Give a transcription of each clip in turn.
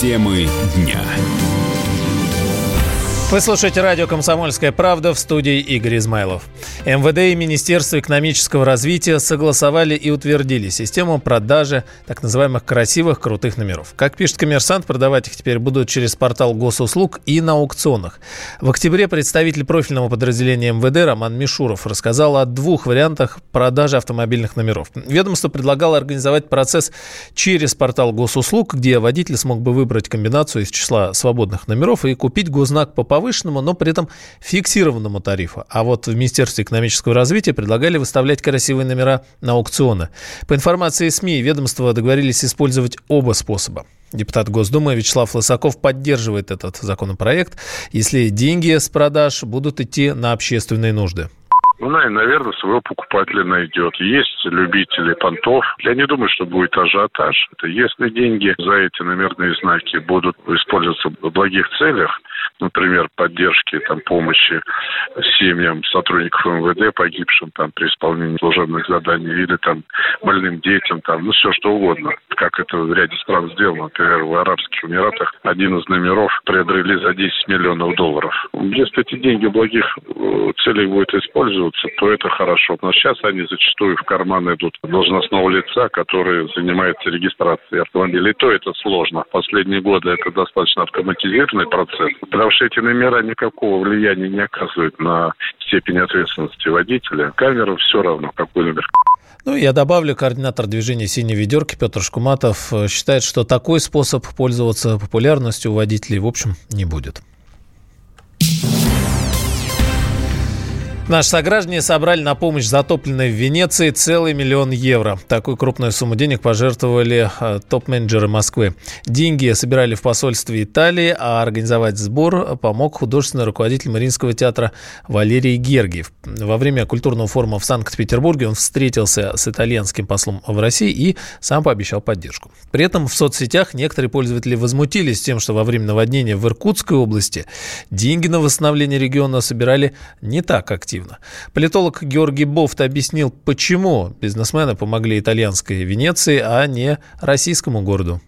Темы дня. Вы слушаете радио «Комсомольская правда» в студии Игорь Измайлов. МВД и Министерство экономического развития согласовали и утвердили систему продажи так называемых красивых крутых номеров. Как пишет коммерсант, продавать их теперь будут через портал госуслуг и на аукционах. В октябре представитель профильного подразделения МВД Роман Мишуров рассказал о двух вариантах продажи автомобильных номеров. Ведомство предлагало организовать процесс через портал госуслуг, где водитель смог бы выбрать комбинацию из числа свободных номеров и купить гознак по повышенному, но при этом фиксированному тарифу. А вот в Министерстве экономического развития предлагали выставлять красивые номера на аукционы. По информации СМИ, ведомства договорились использовать оба способа. Депутат Госдумы Вячеслав Лысаков поддерживает этот законопроект, если деньги с продаж будут идти на общественные нужды. Ну, наверное, своего покупателя найдет. Есть любители понтов. Я не думаю, что будет ажиотаж. Это если деньги за эти номерные знаки будут использоваться в благих целях, например, поддержки, там, помощи семьям сотрудников МВД, погибшим там при исполнении служебных заданий, или там больным детям, там, ну, все что угодно, как это в ряде стран сделано, например, в Арабских Эмиратах один из номеров приобрели за 10 миллионов долларов. Если эти деньги в благих э, целях будут использоваться, то это хорошо. Но сейчас они зачастую в карман идут должностного лица, который занимается регистрацией автомобилей. И то это сложно. В последние годы это достаточно автоматизированный процесс. Потому что эти номера никакого влияния не оказывают на степень ответственности водителя. Камера все равно, какой номер. Ну, я добавлю, координатор движения «Синей ведерки» Петр Шкуматов э, считает, что такой способ пользоваться популярностью у водителей, в общем, не будет. Наши сограждане собрали на помощь затопленной в Венеции целый миллион евро. Такую крупную сумму денег пожертвовали э, топ-менеджеры Москвы. Деньги собирали в посольстве Италии, а организовать сбор помог художественный руководитель Мариинского театра Валерий Гергиев. Во время культурного форума в Санкт-Петербурге он встретился с итальянским послом в России и сам пообещал поддержку. При этом в соцсетях некоторые пользователи возмутились тем, что во время наводнения в Иркутской области деньги на восстановление региона собирали не так активно эффективно. Политолог Георгий Бофт объяснил, почему бизнесмены помогли итальянской Венеции, а не российскому городу.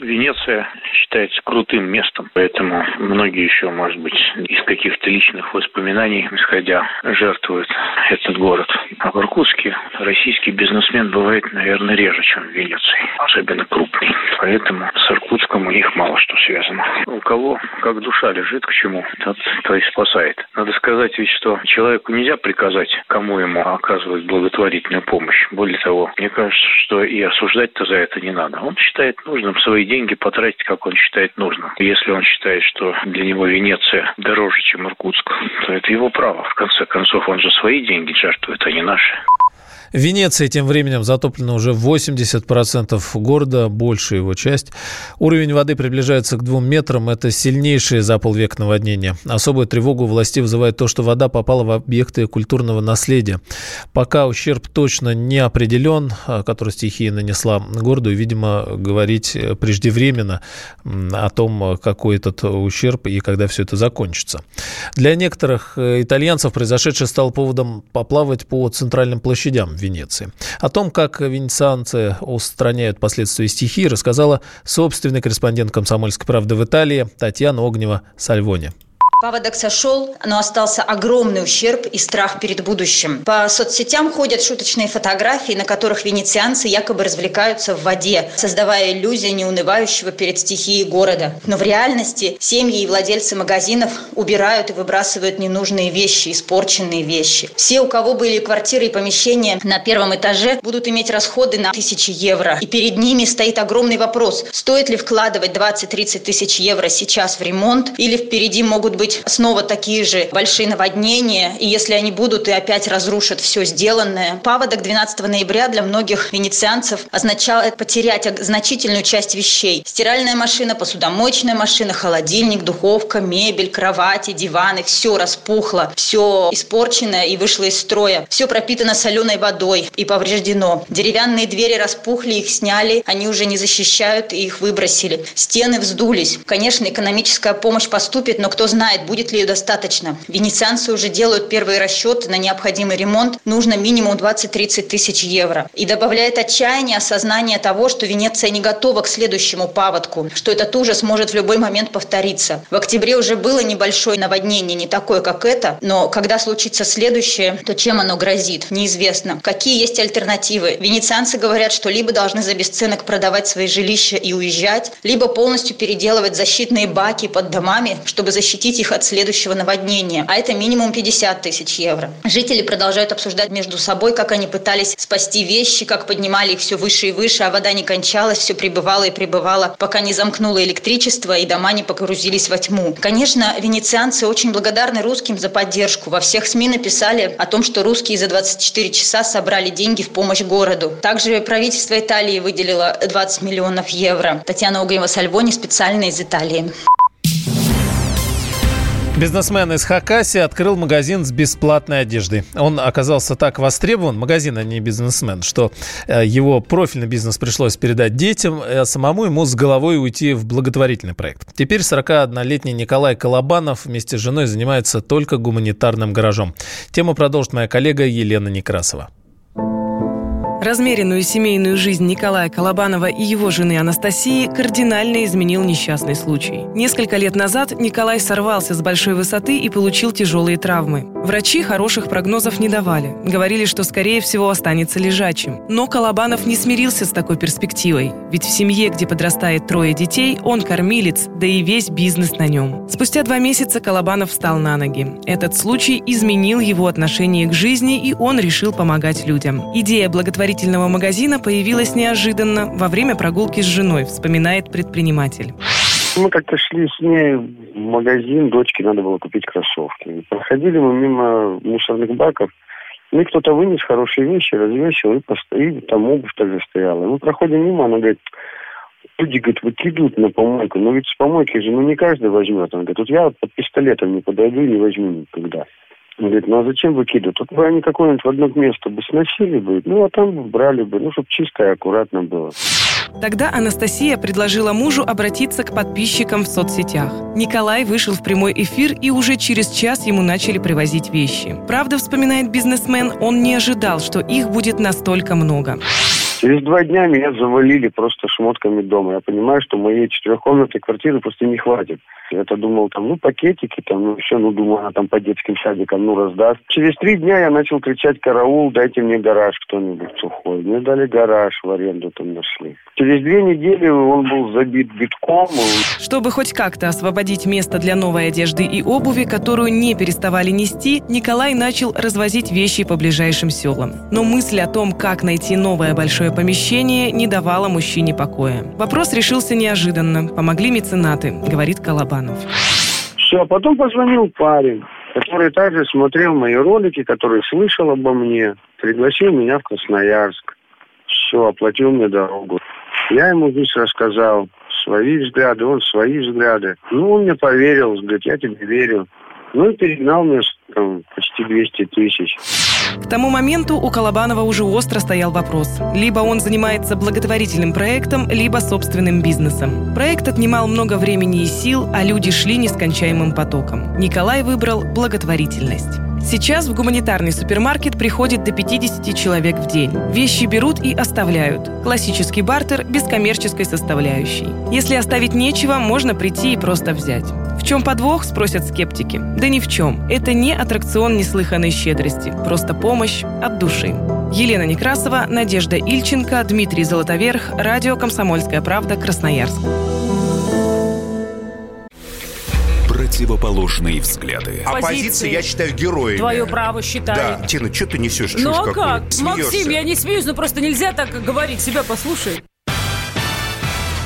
Венеция считается крутым местом, поэтому многие еще, может быть, из каких-то личных воспоминаний, исходя, жертвуют этот город. А в Иркутске российский бизнесмен бывает, наверное, реже, чем в Венеции, особенно крупный. Поэтому с Иркутском у них мало что связано. У кого как душа лежит к чему, тот то и спасает. Надо сказать ведь, что человеку нельзя приказать, кому ему оказывать благотворительную помощь. Более того, мне кажется, что и осуждать-то за это не надо. Он считает нужным свои деньги потратить, как он считает нужным. Если он считает, что для него Венеция дороже, чем Иркутск, то это его право. В конце концов, он же свои деньги жертвует, а не наши. В Венеции тем временем затоплено уже 80% города, большая его часть. Уровень воды приближается к двум метрам. Это сильнейшее за полвека наводнение. Особую тревогу власти вызывает то, что вода попала в объекты культурного наследия. Пока ущерб точно не определен, а, который стихия нанесла городу, видимо, говорить преждевременно о том, какой этот ущерб и когда все это закончится. Для некоторых э, итальянцев произошедшее стало поводом поплавать по центральным площадям Венеции. О том, как венецианцы устраняют последствия стихии, рассказала собственный корреспондент «Комсомольской правды» в Италии Татьяна Огнева-Сальвони. Паводок сошел, но остался огромный ущерб и страх перед будущим. По соцсетям ходят шуточные фотографии, на которых венецианцы якобы развлекаются в воде, создавая иллюзию неунывающего перед стихией города. Но в реальности семьи и владельцы магазинов убирают и выбрасывают ненужные вещи, испорченные вещи. Все, у кого были квартиры и помещения на первом этаже, будут иметь расходы на тысячи евро. И перед ними стоит огромный вопрос, стоит ли вкладывать 20-30 тысяч евро сейчас в ремонт, или впереди могут быть быть снова такие же большие наводнения, и если они будут и опять разрушат все сделанное. Паводок 12 ноября для многих венецианцев означает потерять значительную часть вещей. Стиральная машина, посудомоечная машина, холодильник, духовка, мебель, кровати, диваны, все распухло, все испорчено и вышло из строя. Все пропитано соленой водой и повреждено. Деревянные двери распухли, их сняли, они уже не защищают и их выбросили. Стены вздулись. Конечно, экономическая помощь поступит, но кто знает, будет ли ее достаточно. Венецианцы уже делают первые расчеты на необходимый ремонт. Нужно минимум 20-30 тысяч евро. И добавляет отчаяние осознание того, что Венеция не готова к следующему паводку, что этот ужас может в любой момент повториться. В октябре уже было небольшое наводнение, не такое, как это, но когда случится следующее, то чем оно грозит, неизвестно. Какие есть альтернативы? Венецианцы говорят, что либо должны за бесценок продавать свои жилища и уезжать, либо полностью переделывать защитные баки под домами, чтобы защитить их от следующего наводнения. А это минимум 50 тысяч евро. Жители продолжают обсуждать между собой, как они пытались спасти вещи, как поднимали их все выше и выше, а вода не кончалась, все прибывало и прибывало, пока не замкнуло электричество и дома не погрузились во тьму. Конечно, венецианцы очень благодарны русским за поддержку. Во всех СМИ написали о том, что русские за 24 часа собрали деньги в помощь городу. Также правительство Италии выделило 20 миллионов евро. Татьяна Угреева-Сальвони специально из Италии. Бизнесмен из Хакаси открыл магазин с бесплатной одеждой. Он оказался так востребован, магазин, а не бизнесмен, что э, его профильный бизнес пришлось передать детям, а самому ему с головой уйти в благотворительный проект. Теперь 41-летний Николай Колобанов вместе с женой занимается только гуманитарным гаражом. Тему продолжит моя коллега Елена Некрасова. Размеренную семейную жизнь Николая Колобанова и его жены Анастасии кардинально изменил несчастный случай. Несколько лет назад Николай сорвался с большой высоты и получил тяжелые травмы. Врачи хороших прогнозов не давали. Говорили, что, скорее всего, останется лежачим. Но Колобанов не смирился с такой перспективой. Ведь в семье, где подрастает трое детей, он кормилец, да и весь бизнес на нем. Спустя два месяца Колобанов встал на ноги. Этот случай изменил его отношение к жизни, и он решил помогать людям. Идея благотворительности благотворительного магазина появилась неожиданно во время прогулки с женой, вспоминает предприниматель. Мы как-то шли с ней в магазин, дочке надо было купить кроссовки. Проходили мы мимо мусорных баков, ну и кто-то вынес хорошие вещи, развесил и постоит, там обувь также стояла. Мы проходим мимо, она говорит, люди, говорит, выкидывают на помойку. Но ведь с помойки же, ну не каждый возьмет. Она говорит, вот я под пистолетом не подойду и не возьму никогда. Он говорит, ну а зачем выкидывать? Тут бы они какое-нибудь в одно место бы сносили бы, ну а там бы брали бы, ну чтобы чисто и аккуратно было. Тогда Анастасия предложила мужу обратиться к подписчикам в соцсетях. Николай вышел в прямой эфир, и уже через час ему начали привозить вещи. Правда, вспоминает бизнесмен, он не ожидал, что их будет настолько много. Через два дня меня завалили просто шмотками дома. Я понимаю, что моей четырехкомнатной квартиры просто не хватит. Я-то думал, там, ну, пакетики, там, ну, все, ну, думаю, она там по детским садикам, ну, раздаст. Через три дня я начал кричать, караул, дайте мне гараж кто-нибудь сухой. Мне дали гараж в аренду там нашли. Через две недели он был забит битком. Чтобы хоть как-то освободить место для новой одежды и обуви, которую не переставали нести, Николай начал развозить вещи по ближайшим селам. Но мысль о том, как найти новое большое помещение, не давала мужчине покоя. Вопрос решился неожиданно. Помогли меценаты, говорит Колобанов. Все, а потом позвонил парень, который также смотрел мои ролики, который слышал обо мне, пригласил меня в Красноярск. Все, оплатил мне дорогу. Я ему здесь рассказал свои взгляды, он свои взгляды. Ну, он мне поверил, говорит, я тебе верю. Ну и перегнал мне там, почти 200 тысяч. К тому моменту у Колобанова уже остро стоял вопрос. Либо он занимается благотворительным проектом, либо собственным бизнесом. Проект отнимал много времени и сил, а люди шли нескончаемым потоком. Николай выбрал благотворительность. Сейчас в гуманитарный супермаркет приходит до 50 человек в день. Вещи берут и оставляют. Классический бартер без коммерческой составляющей. Если оставить нечего, можно прийти и просто взять. В чем подвох, спросят скептики. Да ни в чем. Это не аттракцион неслыханной щедрости. Просто помощь от души. Елена Некрасова, Надежда Ильченко, Дмитрий Золотоверх, Радио «Комсомольская правда», Красноярск противоположные взгляды. Оппозиция, я считаю, героями. Твое право считаю. Да. Тина, что ты несешь? Ну а как? Максим, я не смеюсь, но просто нельзя так говорить. Себя послушай.